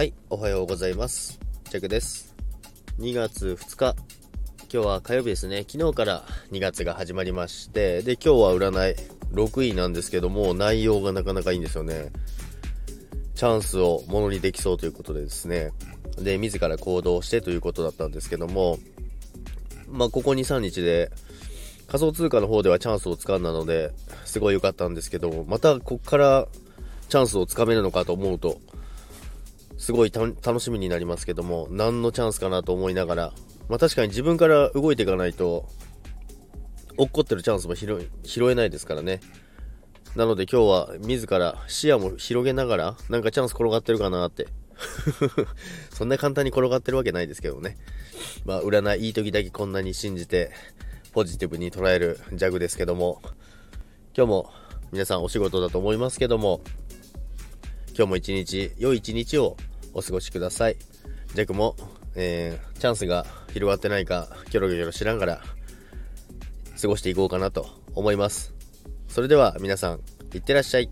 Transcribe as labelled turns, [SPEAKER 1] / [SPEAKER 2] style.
[SPEAKER 1] はい、おはようございます。ジャクです。2月2日、今日は火曜日ですね。昨日から2月が始まりまして、で、今日は占い6位なんですけども、内容がなかなかいいんですよね。チャンスをものにできそうということでですね。で、自ら行動してということだったんですけども、まあ、ここ2、3日で、仮想通貨の方ではチャンスをつかんだので、すごい良かったんですけども、またこっからチャンスをつかめるのかと思うと、すごい楽しみになりますけども、何のチャンスかなと思いながら、まあ確かに自分から動いていかないと、落っこってるチャンスも拾えないですからね。なので今日は自ら視野も広げながら、なんかチャンス転がってるかなって。そんな簡単に転がってるわけないですけどね。まあ占いいい時だけこんなに信じて、ポジティブに捉えるジャグですけども、今日も皆さんお仕事だと思いますけども、今日も一日、良い一日をお過ごしください。ジャクも、えー、チャンスが広がってないか、キョロキョロしながら、過ごしていこうかなと思います。それでは皆さん、いってらっしゃい。